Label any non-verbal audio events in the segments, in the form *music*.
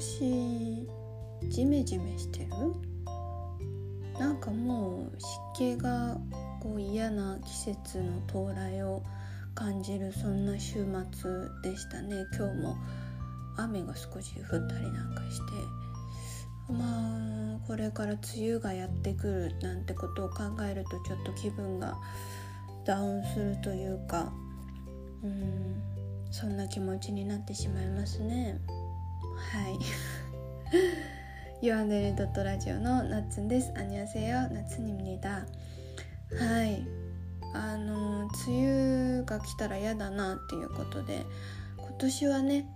少しジメジメしてる？なんかもう湿気がこう嫌な季節の到来を感じるそんな週末でしたね。今日も雨が少し降ったりなんかして。まあこれから梅雨がやってくるなんてことを考えるとちょっと気分がダウンするというかうんそんな気持ちになってしまいますね。はい。ヨアンデルドットラジオのナッツンです。アニャセヨナツニミニダはい。あの梅雨が来たら嫌だなっていうことで今年はね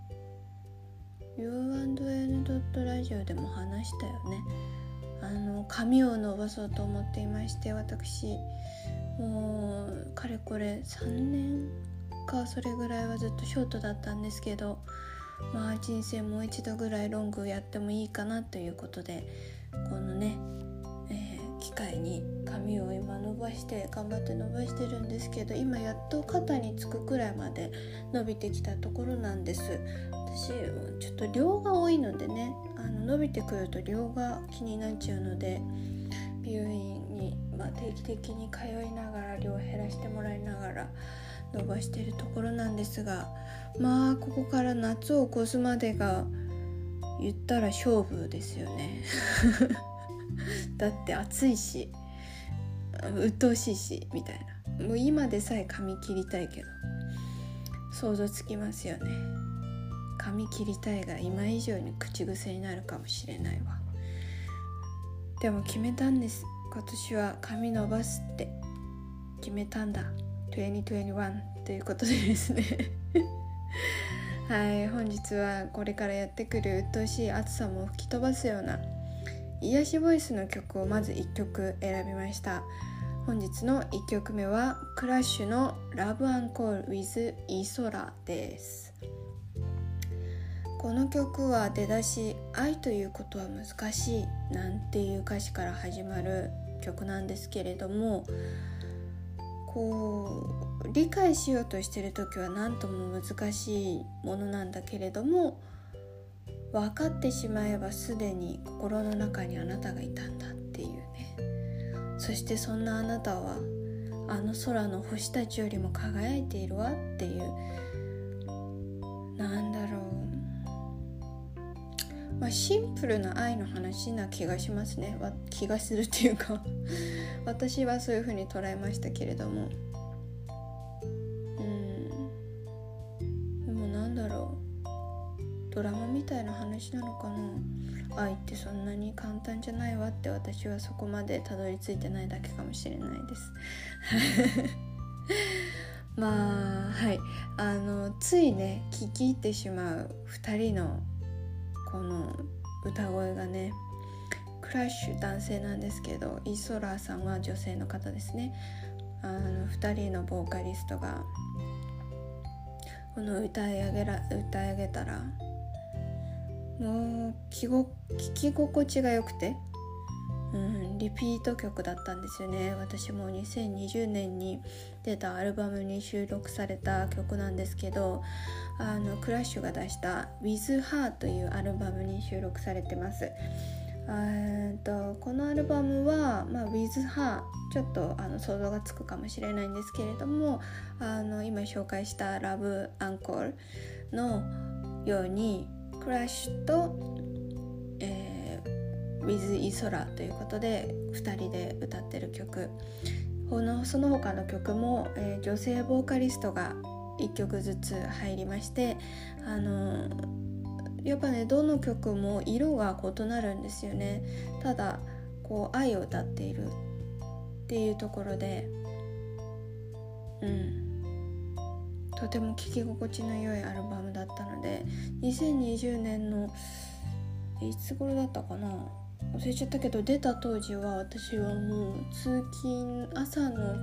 U&N ドットラジオでも話したよね。あの髪を伸ばそうと思っていまして私。もうかれこれ3年かそれぐらいはずっとショートだったんですけどまあ人生もう一度ぐらいロングやってもいいかなということでこのね、えー、機会に髪を今伸ばして頑張って伸ばしてるんですけど今やっと肩につくくらいまで伸びてきたところなんです。私ちょっと量が多いのでねあの伸びてくると量が気になっちゃうので美容院に、まあ、定期的に通いながら量を減らしてもらいながら伸ばしてるところなんですがまあここから夏を越すまでが言ったら勝負ですよね。*laughs* だって暑いし鬱陶しいしみたいな。もう今でさえ髪切りたいけど想像つきますよね。髪切りたいが今以上に口癖になるかもしれないわ。でも決めたんです。今年は髪伸ばすって。決めたんだ。2021ということでですねはい本日はこれからやってくる鬱陶しい暑さも吹き飛ばすような癒しボイスの曲をまず1曲選びました本日の1曲目はクラッシュの「Love and Call with イソラ」ですこの曲は出だし「愛ということは難しい」なんていう歌詞から始まる曲なんですけれどもこう理解しようとしてる時は何とも難しいものなんだけれども分かってしまえばすでに心の中にあなたがいたんだっていうね。そしてそんなあなたはあの空の星たちよりも輝いているわっていう。なんだろう。まあシンプルな愛の話な気がしますね。気がするっていうか。私はそういうふうに捉えましたけれども。うん。でもなんだろう。ドラマみたいな話なのかな。愛ってそんなに簡単じゃないわって私はそこまでたどり着いてないだけかもしれないです。*laughs* まあはい。あのついね聞き入ってしまう2人のこの歌声がね。クラッシュ男性なんですけどイソラーさんは女性の方ですね。あの2人のボーカリストがこの歌い上げら歌い上げたらもう聞き心地が良くて、うん、リピート曲だったんですよね。私も2020年に出たアルバムに収録された曲なんですけどあのクラッシュが出した「With Her」というアルバムに収録されてます。えとこのアルバムは、まあ、With Her ちょっとあの想像がつくかもしれないんですけれどもあの今紹介した「Love Encore」のようにクラッシュと、えー、With イソラということで2人で歌ってる曲。このその他の曲も、えー、女性ボーカリストが1曲ずつ入りましてあのやっぱねどの曲も色が異なるんですよね。ただこう愛を歌っているっていうところでうん。とても聴き心地の良いアルバムだったので2020年のいつ頃だったかな？忘れちゃったけど出た当時は私はもう通勤朝の、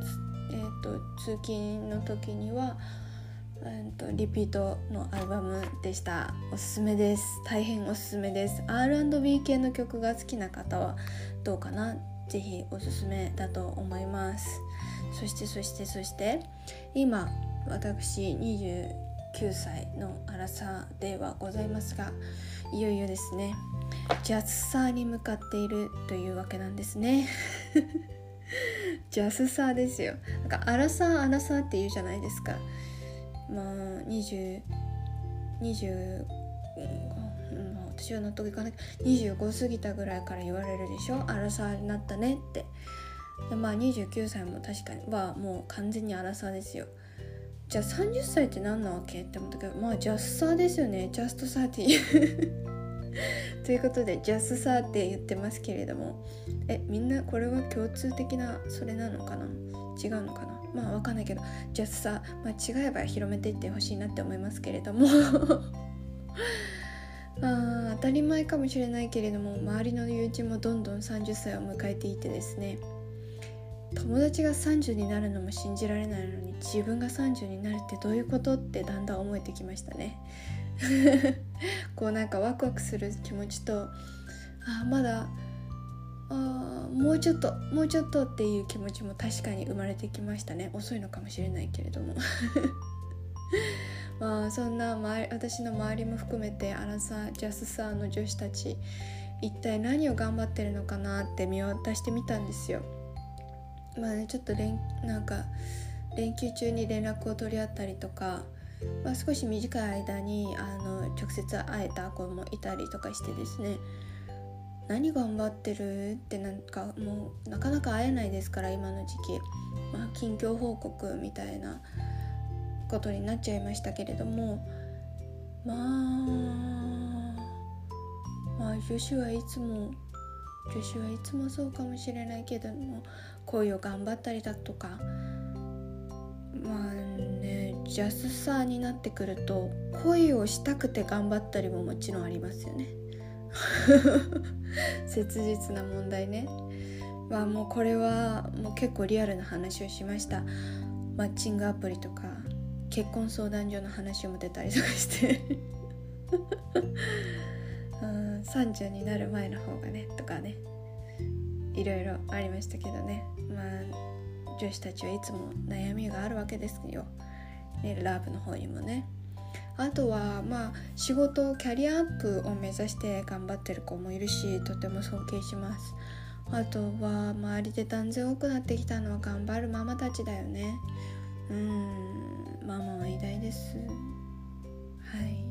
えーと通勤の時にはえーと、リピートのアルバムでした。おすすめです。大変おすすめです。R&B 系の曲が好きな方はどうかな？ぜひおすすめだと思います。そしてそしてそして今私29歳のアラサーではございますがいよいよですね。ジャスサーに向かっているというわけなんですね。*laughs* ジャスサーですよ。なんかアラサーアラサーって言うじゃないですか。まあ2020 20うん私は納得いかない。25過ぎたぐらいから言われるでしょ？アラサーになったねって。でまあ29歳も確かにはもう完全にアラサーですよ。じゃあ30歳って何なわけって思ったけどまあジャスサーですよね。ジャストサーティ *laughs* ということでジャスサーって言ってますけれども。えみんなこれは共通的なそれなのかな？違うのかな？まあわかんないけどジャスサー、まあ、違えば広めていってほしいなって思いますけれども。*laughs* まあ当たり前かもしれないけれども周りの友人もどんどん30歳を迎えていてですね。友達が30になるのも信じられないのに自分が30になるってどういうことってだんだん思えてきましたね。*laughs* こうなんかワクワクする気持ちとあまだあもうちょっともうちょっとっていう気持ちも確かに生まれてきましたね。遅いのかもしれないけれども。*laughs* まあそんな私の周りも含めてアラサージャスサーの女子たち一体何を頑張ってるのかなって見渡してみたんですよ。まあねちょっと連なんか連休中に連絡を取り合ったりとか、まあ、少し短い間にあの直接会えた子もいたりとかしてですね。何頑張ってる？ってなんかもうなかなか会えないですから今の時期、まあ、近況報告みたいなことになっちゃいましたけれども。まあまあ女子はいつも女子はいつもそうかもしれないけども恋を頑張ったりだとか。まあねジャスサーになってくると恋をしたくて頑張ったりももちろんありますよね。*laughs* 切実な問題ね。まあもうこれはもう結構リアルな話をしました。マッチングアプリとか結婚相談所の話も出たりとかして。*laughs* うん30になる前の方がねとかね。いろいろありましたけどね。まあ女子たちはいつも悩みがあるわけですよ、ね、ラブの方にもね。あとはまあ仕事キャリアアップを目指して頑張ってる子もいるしとても尊敬します。あとは周りで断然多くなってきたのは頑張るママたちだよね。うんママは偉大です。はい。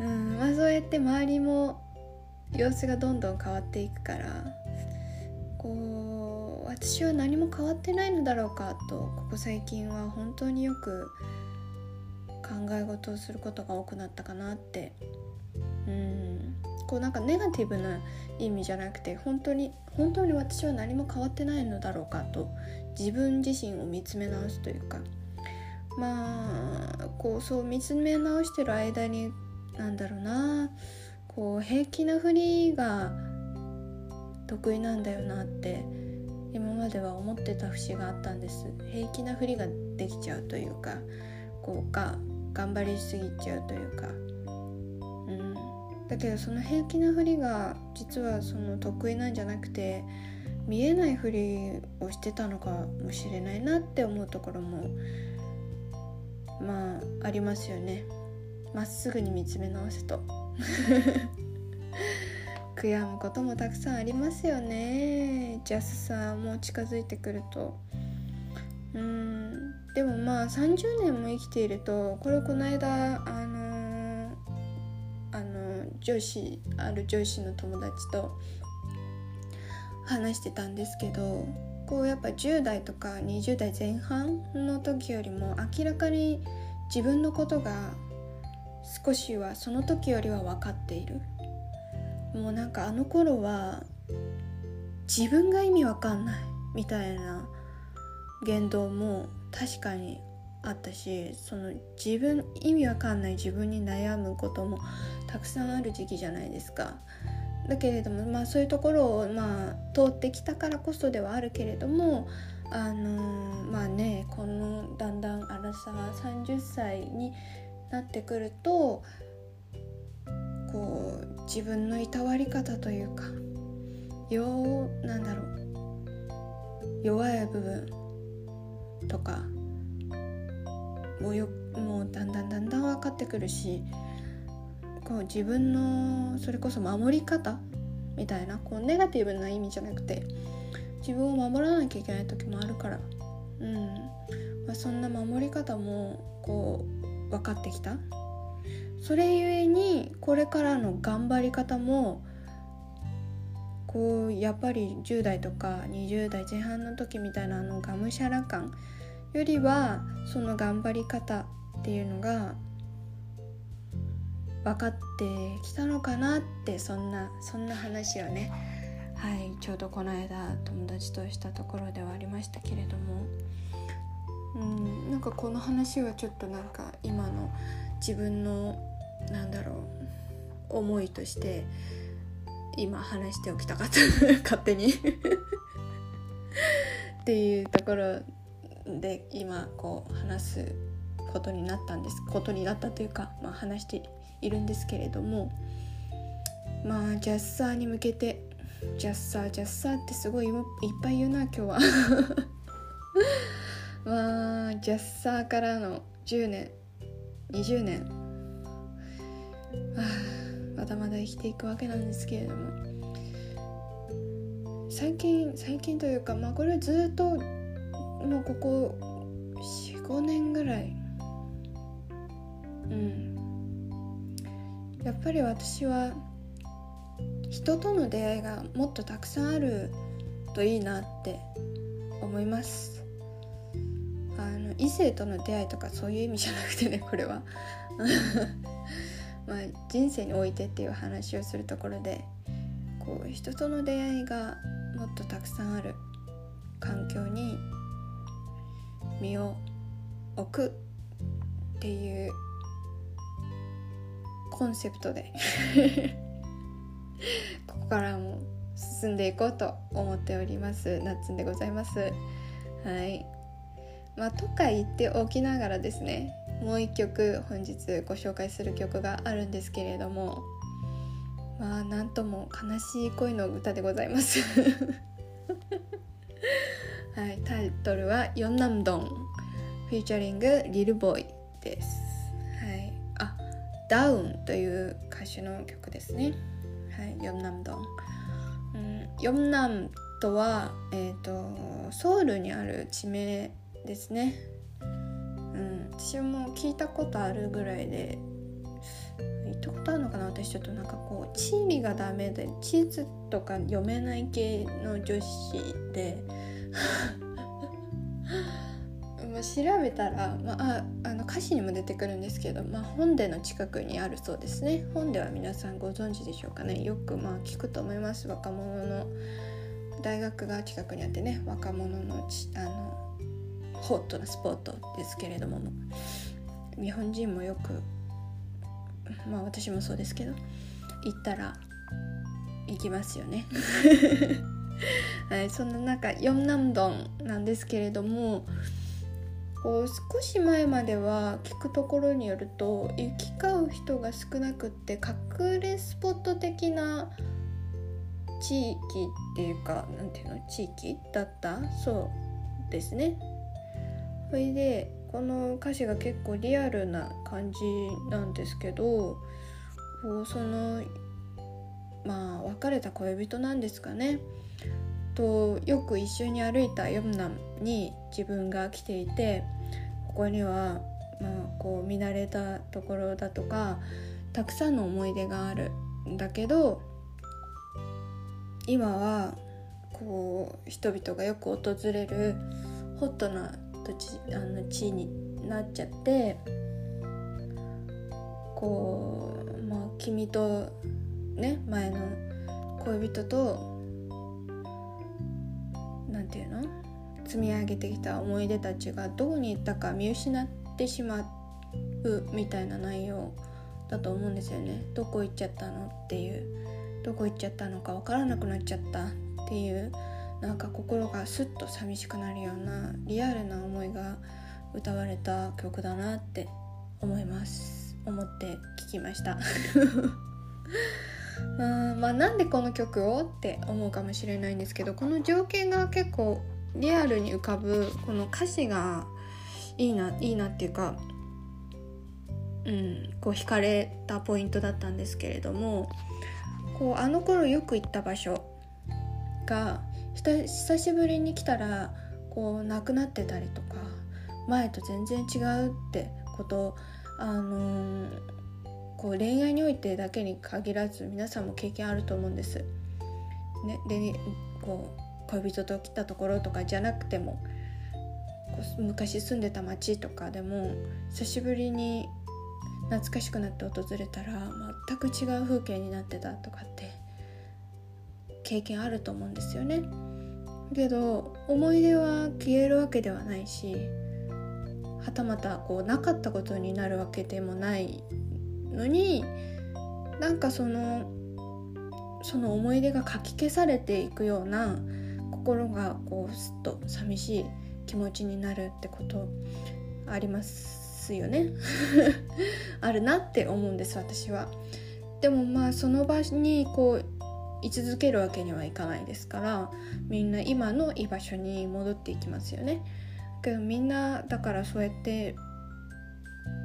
うんまあそうやって周りも様子がどんどん変わっていくからこう私は何も変わってないのだろうかとここ最近は本当によく考え事をすることが多くなったかなって。うん。こうなんかネガティブな意味じゃなくて本当に本当に私は何も変わってないのだろうかと自分自身を見つめ直すというか。まあこうそう見つめ直してる間になんだろうな。こう平気なふりが得意なんだよなってまでは思ってた節があったんです。平気なふりができちゃうというかこうが頑張りすぎちゃうというか。うん。だけどその平気なふりが実はその得意なんじゃなくて見えないふりをしてたのかもしれないなって思うところもまあありますよね。まっすぐに見つめ直すと。悔やむこともたくさんありますよね。ジャスさもう近づいてくると。うん。でもまあ30年も生きているとこれこの間あのー、あの上司ある上司の友達と話してたんですけどこうやっぱ10代とか20代前半の時よりも明らかに自分のことが少しはその時よりは分かっている。もうなんかあの頃は自分が意味わかんないみたいな言動も確かにあったしその自分意味わかんない自分に悩むこともたくさんある時期じゃないですか。だけれどもまあそういうところをまあ通ってきたからこそではあるけれどもあのー、まあねこのだんだんアラサー30歳になってくるとこう自分のいたわり方というかようなんだろう弱い部分とかもうよもうだんだんだんだん分かってくるしこう自分のそれこそ守り方みたいなこうネガティブな意味じゃなくて自分を守らなきゃいけない時もあるから、うん。まあ、そんな守り方もこう分かってきた。それゆえにこれからの頑張り方もこうやっぱり10代とか20代前半の時みたいなあのがむしゃら感よりはその頑張り方っていうのが分かってきたのかなってそんなそんな話をねはいちょうどこの間友達としたところではありましたけれども。うんなんかこの話はちょっとなんか今の自分のなんだろう。思いとして今話しておきたかった。*laughs* 勝手に。っていうところで今こう話すことになったんです。ことになったというか、まあ、話しているんですけれどもまあジャッサーに向けてジャッサージャッサーってすごいいっぱい言うな今日は。*laughs* まあジャッサーからの10年20年 *sighs* まだまだ生きていくわけなんですけれども。最近最近というかまあこれずっともうここ45年ぐらい。うん。やっぱり私は人との出会いがもっとたくさんあるといいなって思います。あの異性との出会いとかそういう意味じゃなくてねこれは。まあ人生においてっていう話をするところでこう人との出会いがもっとたくさんある環境に身を置くっていうコンセプトで *laughs* ここからも進んでいこうと思っております。ナッツンでございます。はい。まあとか言っておきながらですねもう一曲本日ご紹介する曲があるんですけれどもまあなんとも悲しい恋の歌でございます *laughs* はいタイトルは「ヨンナムドン」フィーチャリング「リルボーイ」ですはいあダウンという歌手の曲ですね。はい、ヨンナムドン。うん、ヨンナムとは、えーと、ソウルにある地名ですね。うん、私も聞いたことあるぐらいで行ったことあるのかな？私ちょっとなんかこう地理がダメで地図とか読めない系の女子で。*laughs* ま、調べたら、まあ、あの歌詞にも出てくるんですけど、まあ、本殿の近くにあるそうですね。本では皆さんご存知でしょうかね。よくまあ聞くと思います。若者の大学が近くにあってね若者のあのホットなスポットですけれども。日本人もよくまあ私もそうですけど行ったら行きますよね。*laughs* はい、そんな中ヨンナムドンなんですけれどもこう少し前までは聞くところによると行き交う人が少なくって隠れスポット的な地域っていうかなんていうの地域だった？そうですね。それでこの歌詞が結構リアルな感じなんですけどこうそのまあ別れた恋人なんですかね。とよく一緒に歩いたヨムナに自分が来ていてここには、まあ、こう見慣れたところだとかたくさんの思い出があるんだけど今はこう人々がよく訪れるホットな土地あの地になっちゃってこうまあ君とね前の恋人と何て言うの？積み上げてきた思い出たちがどこに行ったか見失ってしまうみたいな内容だと思うんですよね。どこ行っちゃったの？っていう。どこ行っちゃったのか分からなくなっちゃったっていうなんか心がスッと寂しくなるようなリアルな思いが歌われた曲だなって思います。思って聞きました。*laughs* うんまあなんでこの曲をって思うかもしれないんですけどこの情景が結構リアルに浮かぶこの歌詞がいいないいなっていうかうん、こう惹かれたポイントだったんですけれどもこうあの頃よく行った場所が久しぶりに来たらこうなくなってたりとか前と全然違うってことあのー、こう恋愛においてだけに限らず皆さんも経験あると思うんです。ね、でこう恋人と来たところとかじゃなくても昔住んでた町とかでも久しぶりに懐かしくなって訪れたら全く違う風景になってたとかって経験あると思うんですよね。けど思い出は消えるわけではないしはたまたこうなかったことになるわけでもないのになんかそのその思い出がかき消されていくような心がこうすっと寂しい気持ちになるってことありますよね *laughs* あるなって思うんです私は。でもまあその場にこう居続けるわけにはいかないですからみんな今の居場所に戻っていきますよね。けどみんなだからそうやって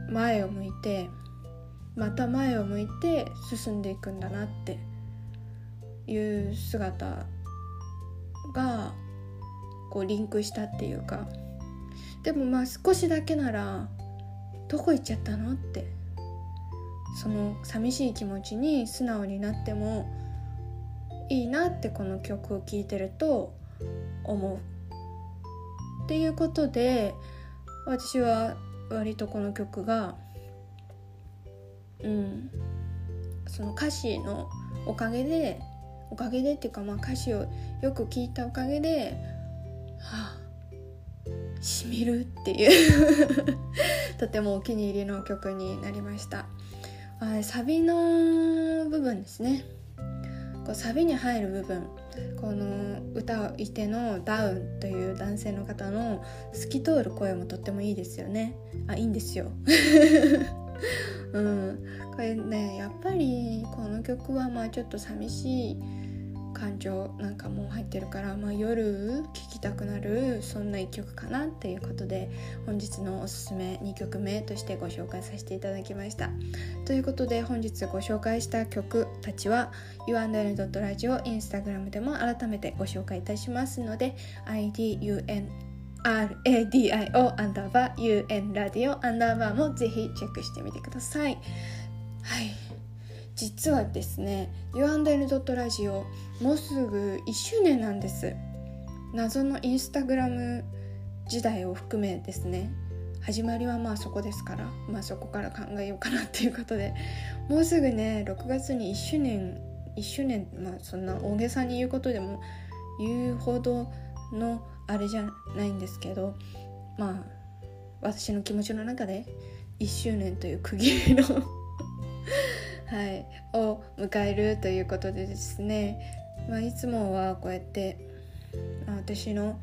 前を向いてまた前を向いて進んでいくんだなっていう姿がこうリンクしたっていうかでもまあ少しだけならどこ行っちゃったのってその寂しい気持ちに素直になってもいいなってこの曲を聴いてると思う。っていうことで私は割とこの曲がうんその歌詞のおかげでおかげでっていうかまあ歌詞をよく聞いたおかげではあしみるっていう *laughs* とてもお気に入りの曲になりましたサビの部分ですねこうサビに入る部分この歌い手のダウンという男性の方の透き通る声もとってもいいですよね。あいいんですよ。*laughs* うん。これねやっぱりこの曲はまあちょっと寂しい。感情なんかも入ってるから、まあ、夜聴きたくなるそんな一曲かなっていうことで本日のおすすめ2曲目としてご紹介させていただきました。ということで本日ご紹介した曲たちは u&l.radio インスタグラムでも改めてご紹介いたしますので IDUN RADIO アンダーバー UN ラディオアンダーバーもぜひチェックしてみてください。はい。実はですね U&L.radio もうすぐ1周年なんです。謎のインスタグラム時代を含めですね。始まりはまあそこですからまあそこから考えようかなっていうことでもうすぐね6月に1周年1周年まあそんな大げさに言うことでも言うほどのあれじゃないんですけどまあ私の気持ちの中で1周年という区切りのはい、を迎えるということでですね、まあ、いつもはこうやって私の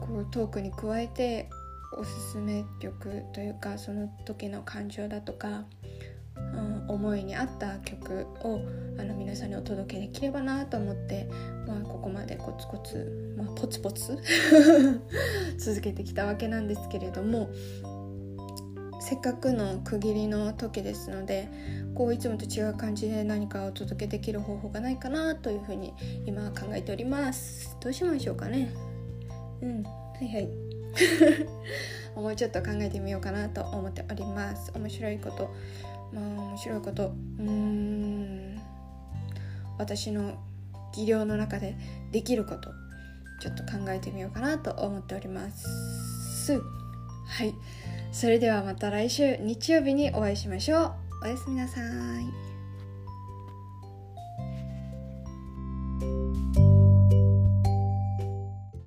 こうトークに加えておすすめ曲というかその時の感情だとか、うん、思いに合った曲をあの皆さんにお届けできればなと思って、まあ、ここまでコツコツ、まあ、ポツポツ *laughs* 続けてきたわけなんですけれどもせっかくの区切りの時ですのでこういつもと違う感じで何かお届けできる方法がないかなというふうに今は考えております。どうしましょうかね。うんはいはい。*laughs* もうちょっと考えてみようかなと思っております。面白いこと。まあ面白いこと。うーん。私の技量の中でできること。ちょっと考えてみようかなと思っております。はい。それではまた来週日曜日にお会いしましょう。おやすみなさい。